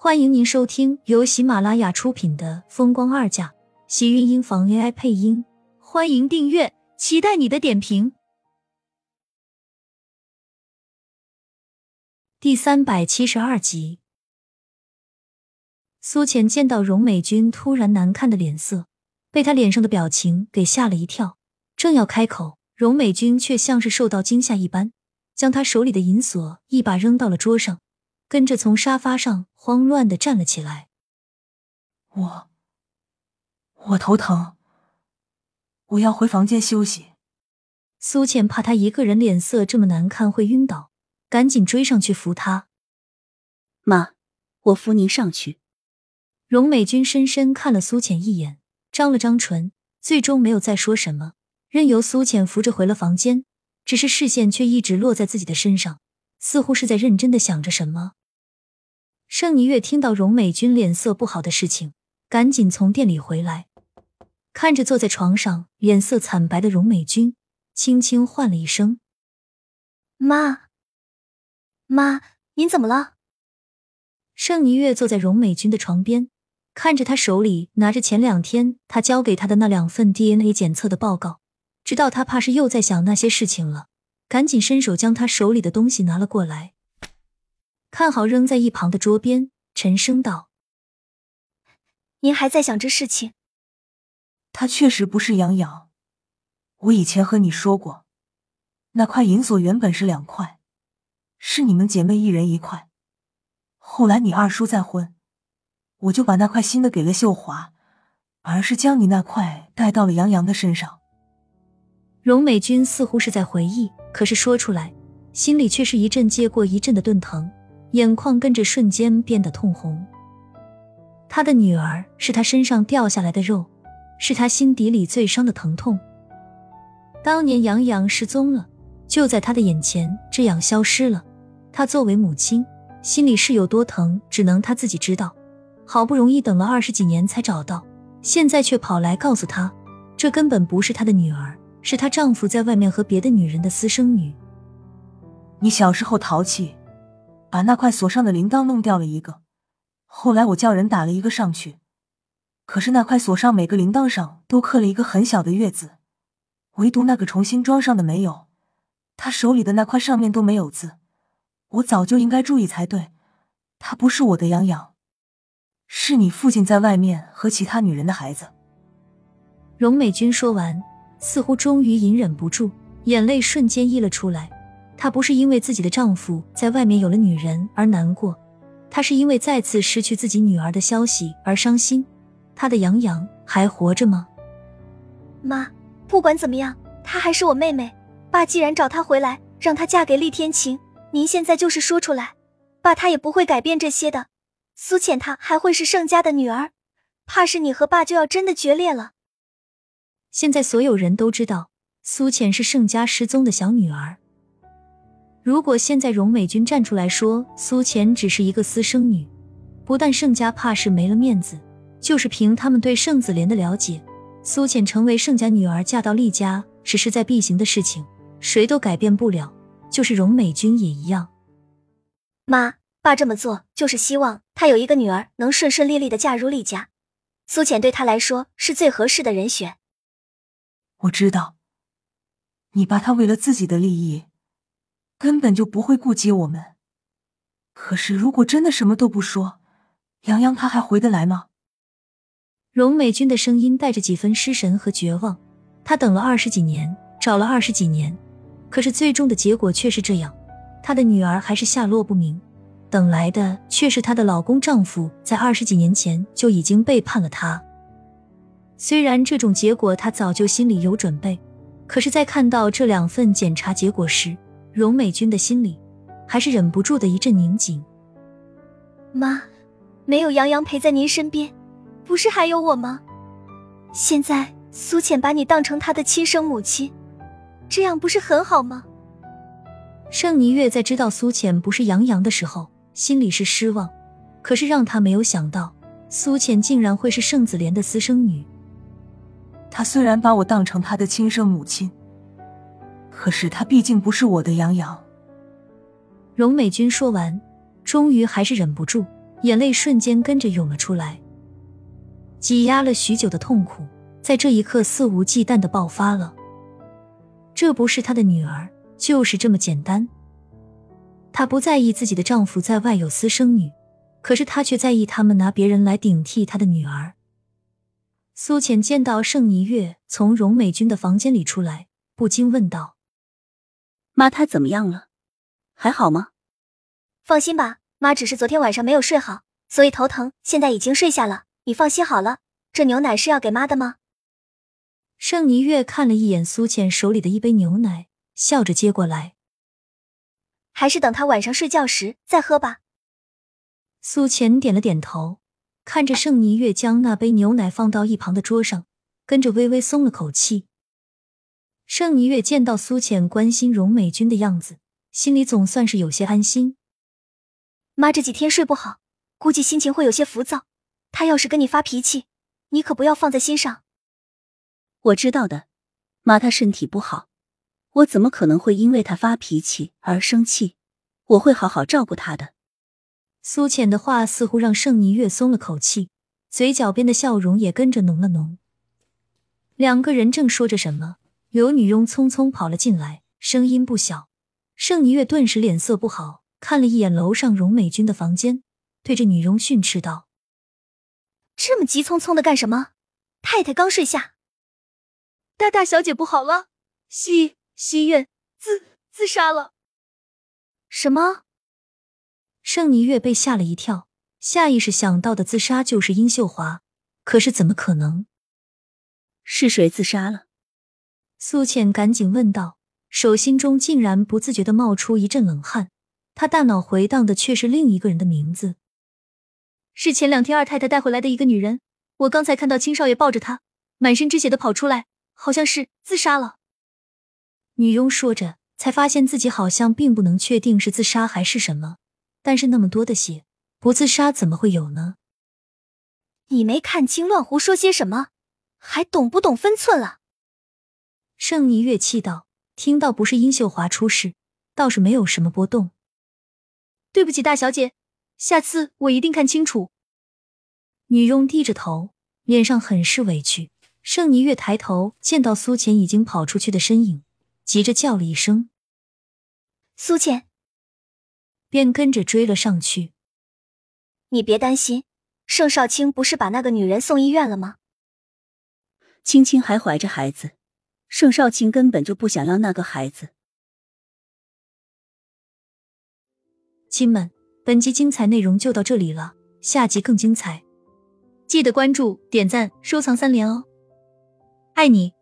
欢迎您收听由喜马拉雅出品的《风光二嫁》，喜运音房 AI 配音。欢迎订阅，期待你的点评。第三百七十二集，苏浅见到荣美君突然难看的脸色，被他脸上的表情给吓了一跳，正要开口，荣美君却像是受到惊吓一般，将他手里的银锁一把扔到了桌上。跟着从沙发上慌乱的站了起来。我，我头疼，我要回房间休息。苏浅怕他一个人脸色这么难看会晕倒，赶紧追上去扶他。妈，我扶您上去。荣美君深深看了苏浅一眼，张了张唇，最终没有再说什么，任由苏浅扶着回了房间，只是视线却一直落在自己的身上，似乎是在认真的想着什么。盛霓月听到荣美君脸色不好的事情，赶紧从店里回来，看着坐在床上脸色惨白的荣美君，轻轻唤了一声：“妈，妈，您怎么了？”盛霓月坐在荣美君的床边，看着她手里拿着前两天他交给她的那两份 DNA 检测的报告，知道她怕是又在想那些事情了，赶紧伸手将她手里的东西拿了过来。看好扔在一旁的桌边，沉声道：“您还在想这事情？他确实不是杨洋。我以前和你说过，那块银锁原本是两块，是你们姐妹一人一块。后来你二叔再婚，我就把那块新的给了秀华，而是将你那块带到了杨洋的身上。”荣美君似乎是在回忆，可是说出来，心里却是一阵接过一阵的钝疼。眼眶跟着瞬间变得通红。他的女儿是他身上掉下来的肉，是他心底里最伤的疼痛。当年杨洋失踪了，就在他的眼前这样消失了。他作为母亲，心里是有多疼，只能他自己知道。好不容易等了二十几年才找到，现在却跑来告诉他，这根本不是他的女儿，是她丈夫在外面和别的女人的私生女。你小时候淘气。把那块锁上的铃铛弄掉了一个，后来我叫人打了一个上去，可是那块锁上每个铃铛上都刻了一个很小的月字，唯独那个重新装上的没有。他手里的那块上面都没有字，我早就应该注意才对。他不是我的杨洋，是你父亲在外面和其他女人的孩子。荣美君说完，似乎终于隐忍不住，眼泪瞬间溢了出来。她不是因为自己的丈夫在外面有了女人而难过，她是因为再次失去自己女儿的消息而伤心。她的杨洋还活着吗？妈，不管怎么样，她还是我妹妹。爸既然找她回来，让她嫁给厉天晴，您现在就是说出来，爸他也不会改变这些的。苏浅她还会是盛家的女儿，怕是你和爸就要真的决裂了。现在所有人都知道苏浅是盛家失踪的小女儿。如果现在荣美君站出来说苏浅只是一个私生女，不但盛家怕是没了面子，就是凭他们对盛子莲的了解，苏浅成为盛家女儿嫁到厉家只是势在必行的事情，谁都改变不了，就是荣美君也一样。妈，爸这么做就是希望他有一个女儿能顺顺利利的嫁入厉家，苏浅对他来说是最合适的人选。我知道，你爸他为了自己的利益。根本就不会顾及我们。可是，如果真的什么都不说，杨洋他还回得来吗？荣美君的声音带着几分失神和绝望。她等了二十几年，找了二十几年，可是最终的结果却是这样：她的女儿还是下落不明，等来的却是她的老公丈夫在二十几年前就已经背叛了她。虽然这种结果她早就心里有准备，可是，在看到这两份检查结果时，荣美君的心里还是忍不住的一阵拧紧。妈，没有杨洋陪在您身边，不是还有我吗？现在苏浅把你当成她的亲生母亲，这样不是很好吗？盛霓月在知道苏浅不是杨洋的时候，心里是失望，可是让他没有想到，苏浅竟然会是盛子莲的私生女。他虽然把我当成他的亲生母亲。可是他毕竟不是我的杨洋。荣美君说完，终于还是忍不住，眼泪瞬间跟着涌了出来。挤压了许久的痛苦，在这一刻肆无忌惮的爆发了。这不是她的女儿，就是这么简单。她不在意自己的丈夫在外有私生女，可是她却在意他们拿别人来顶替她的女儿。苏浅见到盛霓月从荣美君的房间里出来，不禁问道：“妈，她怎么样了？还好吗？”放心吧，妈只是昨天晚上没有睡好，所以头疼，现在已经睡下了。你放心好了，这牛奶是要给妈的吗？盛尼月看了一眼苏浅手里的一杯牛奶，笑着接过来。还是等她晚上睡觉时再喝吧。苏浅点了点头，看着盛尼月将那杯牛奶放到一旁的桌上，跟着微微松了口气。盛霓月见到苏浅关心荣美君的样子，心里总算是有些安心。妈这几天睡不好，估计心情会有些浮躁。她要是跟你发脾气，你可不要放在心上。我知道的，妈，她身体不好，我怎么可能会因为她发脾气而生气？我会好好照顾她的。苏浅的话似乎让盛霓月松了口气，嘴角边的笑容也跟着浓了浓。两个人正说着什么，刘女佣匆匆跑了进来，声音不小。盛霓月顿时脸色不好，看了一眼楼上荣美君的房间，对着女佣训斥道。这么急匆匆的干什么？太太刚睡下。大大小姐不好了，西西院自自杀了。什么？盛霓月被吓了一跳，下意识想到的自杀就是殷秀华，可是怎么可能？是谁自杀了？苏浅赶紧问道，手心中竟然不自觉的冒出一阵冷汗，她大脑回荡的却是另一个人的名字。是前两天二太太带回来的一个女人，我刚才看到青少爷抱着她，满身之血的跑出来，好像是自杀了。女佣说着，才发现自己好像并不能确定是自杀还是什么，但是那么多的血，不自杀怎么会有呢？你没看清，乱胡说些什么，还懂不懂分寸了？盛霓月气道，听到不是殷秀华出事，倒是没有什么波动。对不起，大小姐。下次我一定看清楚。女佣低着头，脸上很是委屈。盛霓月抬头见到苏浅已经跑出去的身影，急着叫了一声：“苏浅！”便跟着追了上去。你别担心，盛少卿不是把那个女人送医院了吗？青青还怀着孩子，盛少卿根本就不想要那个孩子。亲们。本集精彩内容就到这里了，下集更精彩，记得关注、点赞、收藏三连哦，爱你！